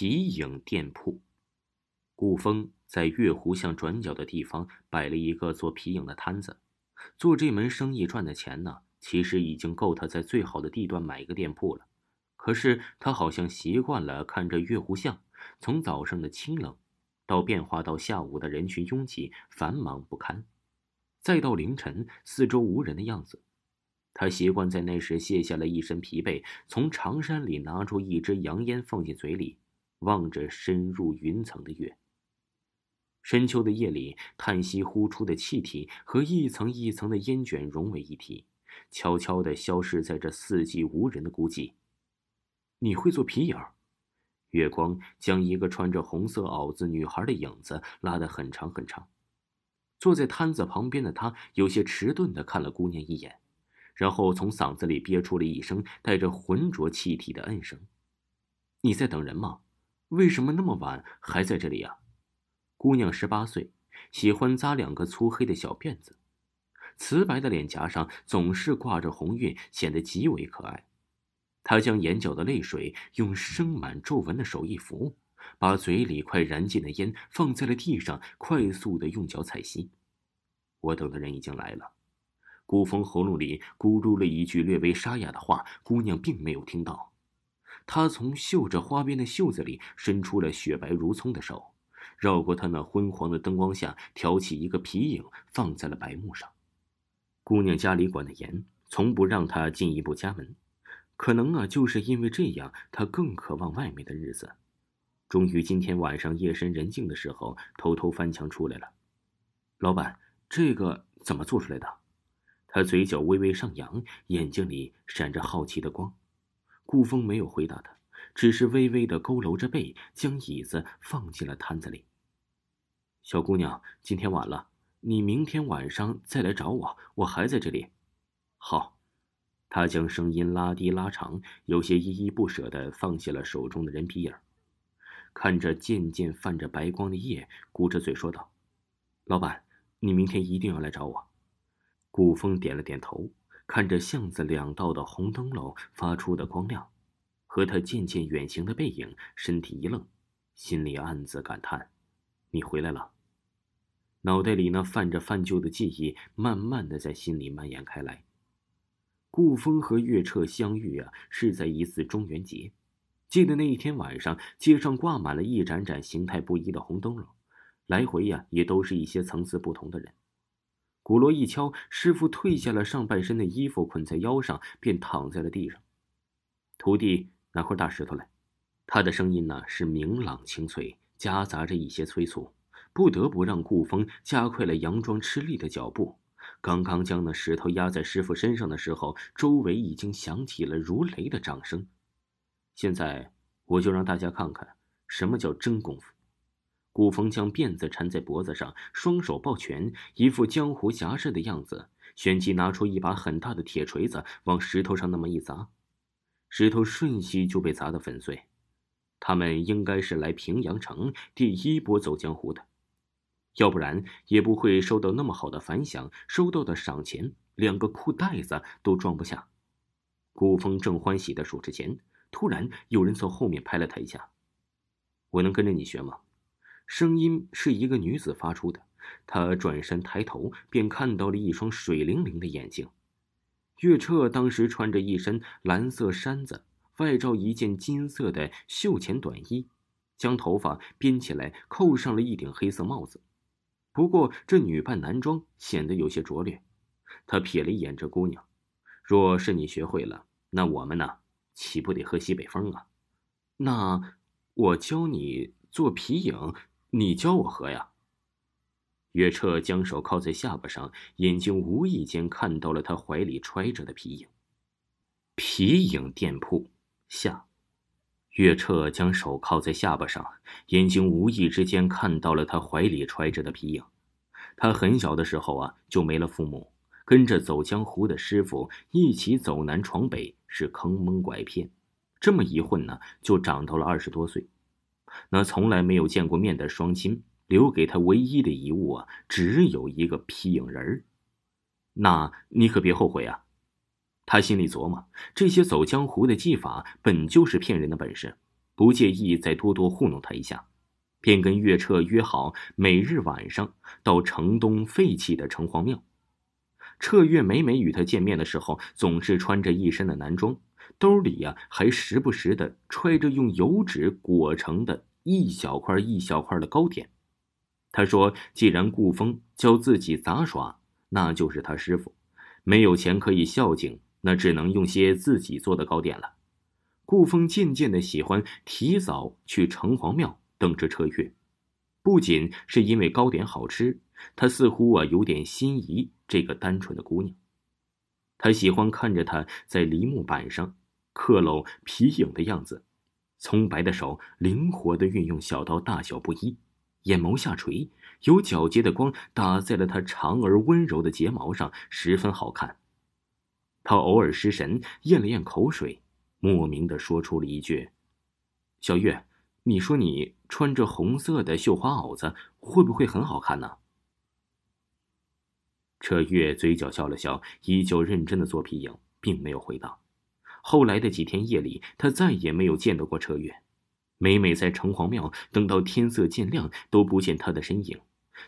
皮影店铺，顾峰在月湖巷转角的地方摆了一个做皮影的摊子。做这门生意赚的钱呢，其实已经够他在最好的地段买一个店铺了。可是他好像习惯了看着月湖巷，从早上的清冷，到变化到下午的人群拥挤、繁忙不堪，再到凌晨四周无人的样子。他习惯在那时卸下了一身疲惫，从长衫里拿出一支洋烟放进嘴里。望着深入云层的月。深秋的夜里，叹息呼出的气体和一层一层的烟卷融为一体，悄悄地消失在这四季无人的孤寂。你会做皮影？月光将一个穿着红色袄子女孩的影子拉得很长很长。坐在摊子旁边的他有些迟钝地看了姑娘一眼，然后从嗓子里憋出了一声带着浑浊气体的嗯声：“你在等人吗？”为什么那么晚还在这里呀？姑娘十八岁，喜欢扎两个粗黑的小辫子，瓷白的脸颊上总是挂着红晕，显得极为可爱。她将眼角的泪水用生满皱纹的手一拂，把嘴里快燃尽的烟放在了地上，快速的用脚踩熄。我等的人已经来了。古风喉咙里咕噜了一句略微沙哑的话，姑娘并没有听到。他从绣着花边的袖子里伸出了雪白如葱的手，绕过他那昏黄的灯光下，挑起一个皮影，放在了白幕上。姑娘家里管得严，从不让她进一步家门。可能啊，就是因为这样，她更渴望外面的日子。终于今天晚上夜深人静的时候，偷偷翻墙出来了。老板，这个怎么做出来的？他嘴角微微上扬，眼睛里闪着好奇的光。顾风没有回答他，只是微微的佝偻着背，将椅子放进了摊子里。小姑娘，今天晚了，你明天晚上再来找我，我还在这里。好，他将声音拉低拉长，有些依依不舍的放下了手中的人皮影看着渐渐泛着白光的夜，鼓着嘴说道：“老板，你明天一定要来找我。”顾风点了点头。看着巷子两道的红灯笼发出的光亮，和他渐渐远行的背影，身体一愣，心里暗自感叹：“你回来了。”脑袋里那泛着泛旧的记忆，慢慢的在心里蔓延开来。顾风和月彻相遇啊，是在一次中元节。记得那一天晚上，街上挂满了一盏盏形态不一的红灯笼，来回呀，也都是一些层次不同的人。鼓锣一敲，师傅退下了上半身的衣服，捆在腰上，便躺在了地上。徒弟，拿块大石头来。他的声音呢是明朗清脆，夹杂着一些催促，不得不让顾风加快了佯装吃力的脚步。刚刚将那石头压在师傅身上的时候，周围已经响起了如雷的掌声。现在，我就让大家看看什么叫真功夫。顾风将辫子缠在脖子上，双手抱拳，一副江湖侠士的样子。旋即拿出一把很大的铁锤子，往石头上那么一砸，石头瞬息就被砸得粉碎。他们应该是来平阳城第一波走江湖的，要不然也不会收到那么好的反响。收到的赏钱，两个裤袋子都装不下。顾风正欢喜地数着钱，突然有人从后面拍了他一下：“我能跟着你学吗？”声音是一个女子发出的，她转身抬头，便看到了一双水灵灵的眼睛。月彻当时穿着一身蓝色衫子，外罩一件金色的袖前短衣，将头发编起来，扣上了一顶黑色帽子。不过这女扮男装显得有些拙劣。他瞥了一眼这姑娘，若是你学会了，那我们呢，岂不得喝西北风啊？那我教你做皮影。你教我喝呀。月彻将手靠在下巴上，眼睛无意间看到了他怀里揣着的皮影。皮影店铺下，月彻将手靠在下巴上，眼睛无意之间看到了他怀里揣着的皮影。他很小的时候啊，就没了父母，跟着走江湖的师傅一起走南闯北，是坑蒙拐骗。这么一混呢，就长到了二十多岁。那从来没有见过面的双亲留给他唯一的遗物啊，只有一个皮影人儿。那你可别后悔啊！他心里琢磨，这些走江湖的技法本就是骗人的本事，不介意再多多糊弄他一下，便跟岳彻约好每日晚上到城东废弃的城隍庙。彻月每每与他见面的时候，总是穿着一身的男装，兜里呀还时不时的揣着用油纸裹成的一小块一小块的糕点。他说：“既然顾风教自己杂耍，那就是他师傅，没有钱可以孝敬。”那只能用些自己做的糕点了。顾风渐渐的喜欢提早去城隍庙等着车月，不仅是因为糕点好吃，他似乎啊有点心仪这个单纯的姑娘。他喜欢看着她在梨木板上刻镂皮影的样子，葱白的手灵活的运用小刀，大小不一，眼眸下垂，有皎洁的光打在了她长而温柔的睫毛上，十分好看。他偶尔失神，咽了咽口水，莫名的说出了一句：“小月，你说你穿着红色的绣花袄子，会不会很好看呢？”车月嘴角笑了笑，依旧认真的做皮影，并没有回答。后来的几天夜里，他再也没有见到过车月，每每在城隍庙等到天色渐亮，都不见他的身影。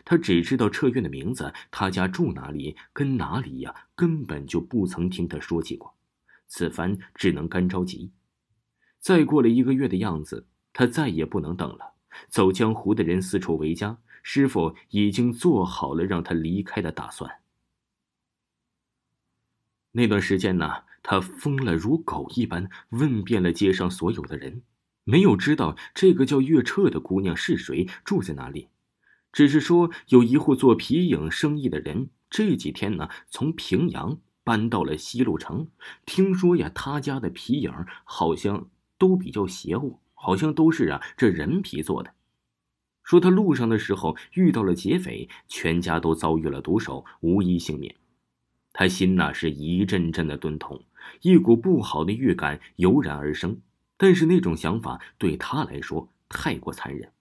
他只知道彻月的名字，他家住哪里，跟哪里呀，根本就不曾听他说起过。此番只能干着急。再过了一个月的样子，他再也不能等了。走江湖的人四处为家，师傅已经做好了让他离开的打算。那段时间呢，他疯了如狗一般，问遍了街上所有的人，没有知道这个叫月彻的姑娘是谁，住在哪里。只是说有一户做皮影生意的人，这几天呢从平阳搬到了西路城。听说呀，他家的皮影好像都比较邪乎，好像都是啊这人皮做的。说他路上的时候遇到了劫匪，全家都遭遇了毒手，无一幸免。他心那是一阵阵的钝痛，一股不好的预感油然而生。但是那种想法对他来说太过残忍。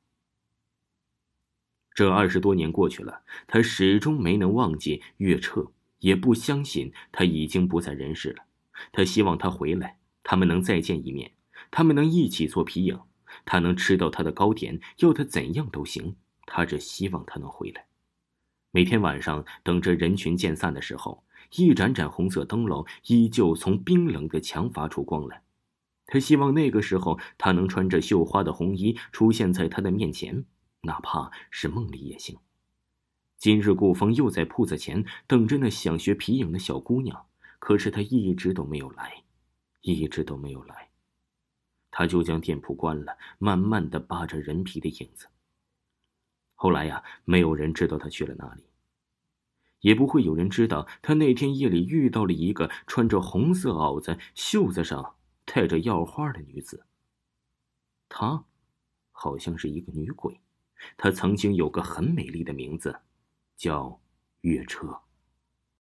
这二十多年过去了，他始终没能忘记岳彻，也不相信他已经不在人世了。他希望他回来，他们能再见一面，他们能一起做皮影，他能吃到他的糕点，要他怎样都行。他只希望他能回来。每天晚上，等着人群渐散的时候，一盏盏红色灯笼依旧从冰冷的墙发出光来。他希望那个时候，他能穿着绣花的红衣出现在他的面前。哪怕是梦里也行。今日顾风又在铺子前等着那想学皮影的小姑娘，可是她一直都没有来，一直都没有来。他就将店铺关了，慢慢的扒着人皮的影子。后来呀，没有人知道他去了哪里，也不会有人知道他那天夜里遇到了一个穿着红色袄子、袖子上带着药花的女子。她，好像是一个女鬼。她曾经有个很美丽的名字，叫月车。